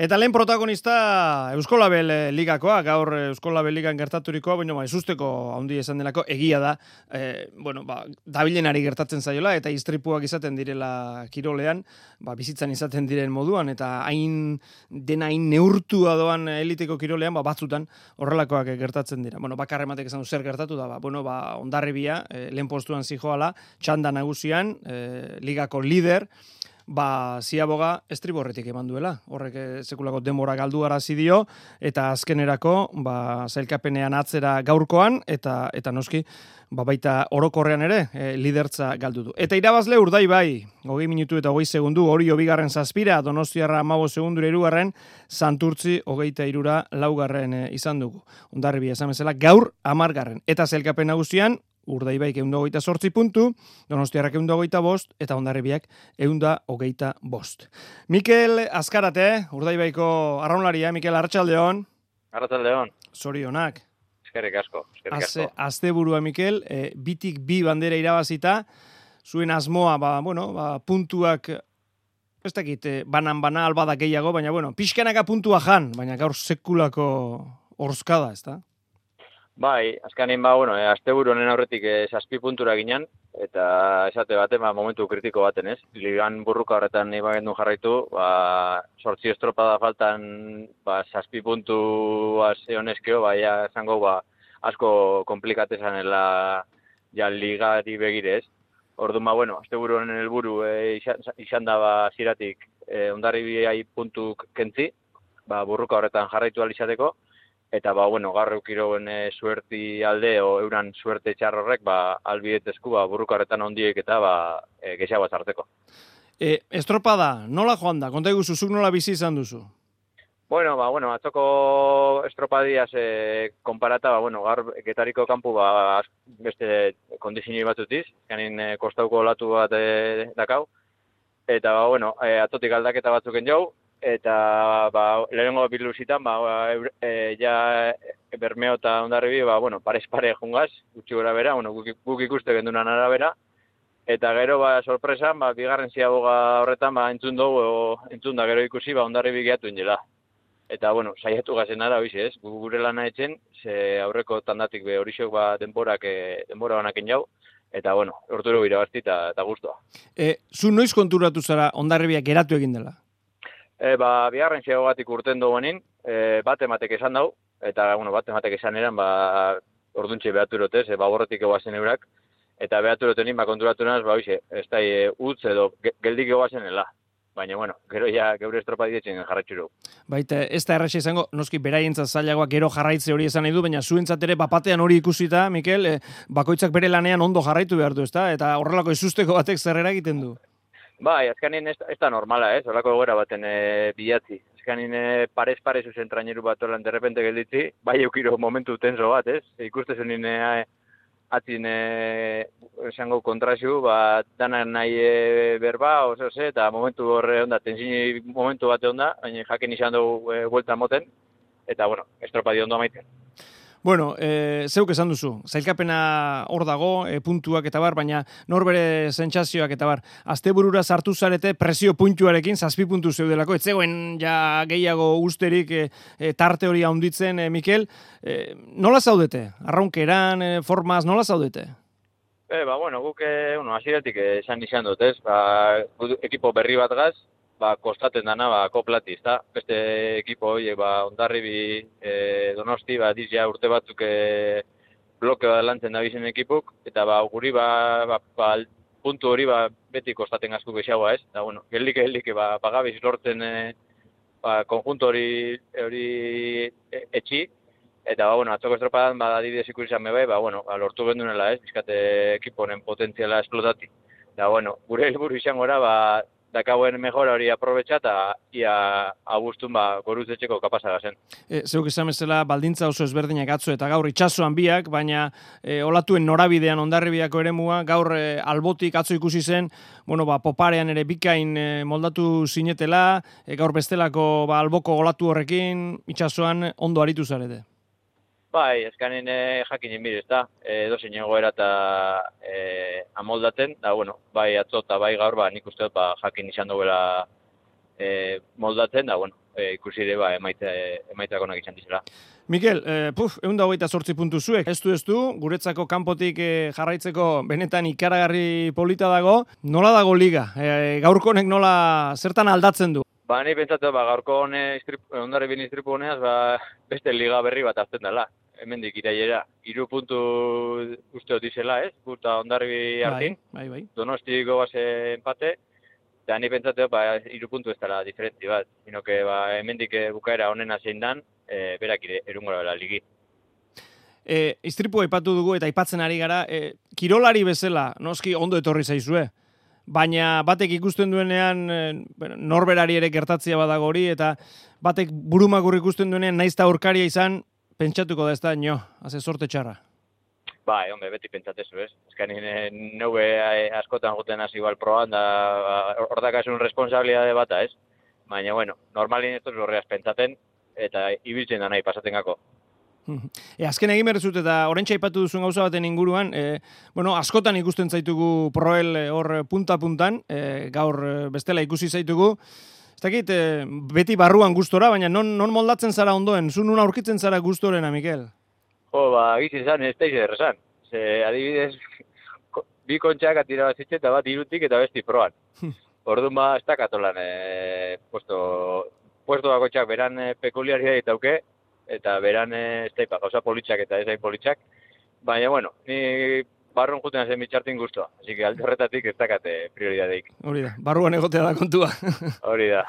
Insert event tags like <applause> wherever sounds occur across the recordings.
Eta lehen protagonista Euskolabel eh, ligakoa, gaur Euskolabel ligan gertaturikoa, baina ba, esusteko handi esan denako egia da, e, bueno, ba, dabilenari gertatzen zaiola, eta istripuak izaten direla kirolean, ba, bizitzan izaten diren moduan, eta hain dena hain neurtua doan eliteko kirolean, ba, batzutan horrelakoak gertatzen dira. Bueno, bakarre matek esan zer gertatu da, ba, bueno, ba, ondarribia, e, lehen postuan zijoala, txanda nagusian, e, ligako lider, ba, ziaboga estriborretik eman duela. Horrek eh, sekulako denbora galdu arazi dio, eta azkenerako, ba, zailkapenean atzera gaurkoan, eta eta noski, ba, baita orokorrean ere, e, lidertza galdu du. Eta irabazle urdai bai, hogei minutu eta hogei segundu, hori bigarren zazpira, donostiarra amago segundu irugarren, santurtzi hogeita irura laugarren e, izan dugu. Ondarri esan bezala, gaur amargarren. Eta zailkapen nagusian, urdaibaik eunda hogeita sortzi puntu, donostiarrak eunda hogeita bost, eta ondarribiak eunda hogeita bost. Mikel Azkarate, urdaibaiko arraunlaria, Mikel Arratxaldeon. Arratxaldeon. Zorionak. Eskerrik asko, eskerrik asko. Azte burua, Mikel, e, bitik bi bandera irabazita, zuen asmoa, ba, bueno, ba, puntuak, ez dakit, e, banan bana albada gehiago, baina, bueno, pixkanaka puntua jan, baina gaur sekulako orzkada, ez da? Bai, azkanin ba, bueno, e, azte honen aurretik e, saspi puntura ginen, eta esate bate, ba, momentu kritiko baten, ez? Ligan burruka horretan nahi bagen jarraitu, ba, sortzi estropada faltan, ba, saspi puntu honezkeo, ba, ja, zango, ba, asko komplikatezan ela, ja, ligari begirez. Orduan, ba, bueno, azte buru honen helburu e, izan, da, ba, ziratik, e, ondarri biai puntuk kentzi, ba, burruka horretan jarraitu alizateko, eta ba bueno, gaur eukiroen e, suerti alde o euran suerte txar horrek ba albiet esku ba burrukarretan hondiek eta ba e, gesa bat harteko. E, estropada, nola joan da? Konta iguzu, zuk nola bizi izan duzu? Bueno, ba, bueno, atzoko estropadiaz e, konparata, ba, bueno, gaur getariko kanpu ba, beste kondizini batutiz, ganin e, kostauko olatu bat e, dakau, eta ba, bueno, e, atotik aldaketa batzuken jau, eta ba lehengo bilusitan ba e, ja bermeo eta ondarribi ba bueno pares pare jungaz gutxi gora bera bueno guk, guk ikuste gendunan arabera. Eta gero ba sorpresa ba bigarren ziaboga horretan ba entzun dugu entzun da gero ikusi ba ondarribi geatu indela. Eta bueno saiatu gazen ara bizi ez? Gure lana etzen ze aurreko tandatik be horixok ba denborak e, denbora banaken jau eta bueno urtero irabazti eta eta gustoa eh zu noiz konturatu zara ondarribiak geratu egin dela E, ba, biharren xeagogatik urten duguenin, e, bat ematek esan dau, eta, bueno, bat ematek esan eran, ba, orduntxe behatu erotez, e, ba, borretik egoazen eurak, eta behatu erotenin, ba, konturatu naz, ba, oize, ez da, e, utz edo, geldik egoazen ela. Baina, bueno, gero ja, geure estropa ditzen jarraitxuru. Baita, ez da erraxe izango, noski beraientzat zailagoa gero jarraitze hori esan nahi du, baina zuentzat ere bapatean hori ikusita, Mikel, e, bakoitzak bere lanean ondo jarraitu behar du, ez da? Eta horrelako ezusteko batek zerrera egiten du. Bai, azkanin ez, ez da normala, ez, horako egoera baten e, bilatzi. Azkanin e, parez-parez usen traineru bat olan derrepente gelditzi, bai eukiro momentu tenso bat, ez? E, ikuste zen nine e, atzin e, esango kontraziu, ba, dana nahi e, berba, oso ze, eta momentu horre onda, tensini momentu bate onda, baina jaken izan dugu e, moten, eta, bueno, estropa di ondo amaiten. Bueno, e, zeuk esan duzu, zailkapena hor dago, e, puntuak eta bar, baina norbere sentsazioak eta bar, azte burura sartu zarete presio puntuarekin, zazpi puntu zeudelako, ez zegoen ja gehiago usterik e, tarte hori handitzen, e, Mikel, e, nola zaudete? Arraunkeran, e, formaz, nola zaudete? E, ba, bueno, guk, e, bueno, asiretik esan izan dut, ez? Ba, ekipo berri bat gaz, ba, kostaten dana, ba, koplati, ezta? Beste ekipo hori, ba, ondarribi e, donosti, ba, dizia urte batzuk e, blokeo da lantzen da bizen ekipuk, eta ba, guri, ba, ba, ba, puntu hori, ba, beti kostaten gazku gehiagoa, ez? Da, bueno, geldik, geldik, ba, pagabiz lortzen, e, ba, konjunto hori, hori e, etxi, eta, ba, bueno, atzoko estropadan, ba, adibidez ikusi bai, ba, bueno, ba, lortu gendunela, ez? Bizkate ekiponen potentziala esplotati. Da, bueno, gure helburu izango ba, dakauen mejora hori aprobetxa eta ia abustun ba, goruzetxeko kapasa gazen. E, zeuk izan bezala, baldintza oso ezberdinak atzu eta gaur itxasuan biak, baina e, olatuen norabidean ondarribiako ere mua, gaur e, albotik atzo ikusi zen, bueno, ba, poparean ere bikain e, moldatu zinetela, e, gaur bestelako ba, alboko olatu horrekin itxasuan ondo aritu zarete. Bai, eskanen e, jakin inbir, ez da, e, edo zein egoera eta e, amoldaten, da, bueno, bai atzo eta bai gaur, ba, nik uste ba, jakin izan duela e, moldatzen, da, bueno, e, ikusi ere, ba, emaitza, emaitzak onak izan dizela. Mikel, eh, puf, egun da hogeita sortzi puntu zuek. Ez du ez du, guretzako kanpotik eh, jarraitzeko benetan ikaragarri polita dago. Nola dago liga? Eh, gaurko honek nola zertan aldatzen du? Ba, ni pentsatu, ba, gaurko hone, ondare bin istripu honeaz, ba, beste liga berri bat azten dela. Hemendik iraiera, iru puntu uste dut izela, ez? Guta ondarri hartin. Bai, bai, bai. Donostiko base empate, eta ni pentsatu, ba, iru puntu ez dela diferentzi bat. Sino que, ba, hemendik eh, bukaera honena zein dan, e, berak ire, erungora dela ligi. E, istripu aipatu dugu eta aipatzen ari gara, e, kirolari bezala, noski ondo etorri zaizue, baina batek ikusten duenean norberari ere gertatzia badago hori, eta batek burumakur ikusten duenean naizta aurkaria izan, pentsatuko da ez da, nio, haze sorte txarra. Ba, e, hombre, beti pentsatezu, ez? Ezkan neue askotan guten hasi igual proban, da ba, hor dakasun responsabilidade bata, ez? Baina, bueno, normalin ez horreaz pentsaten, eta ibiltzen da nahi pasaten gako. E, azken egin berrezut eta orentxa aipatu duzun gauza baten inguruan, e, bueno, askotan ikusten zaitugu proel e, hor punta-puntan, e, gaur e, bestela ikusi zaitugu, ez dakit, e, beti barruan gustora, baina non, non moldatzen zara ondoen, zu nun aurkitzen zara gustorena, Mikel? Jo, ba, gizin zan, ez da errezan. Ze, adibidez, <laughs> bi kontxak atira bat eta bat irutik eta besti proan. <laughs> Orduan ba, ez da e, puesto, puesto bakotxak beran e, pekuliaria ditauke, eta beran ez da gauza politxak eta ez da politxak. Baina, bueno, ni barruan juten zen mitxartin guztua. Así que alde horretatik ez dakate prioridadeik. Hori da, barruan egotea da kontua. <laughs> Hori da.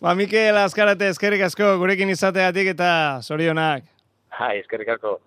ba, Mikel, azkarate, eskerrik asko, gurekin izateatik eta zorionak. Hai, eskerrik asko.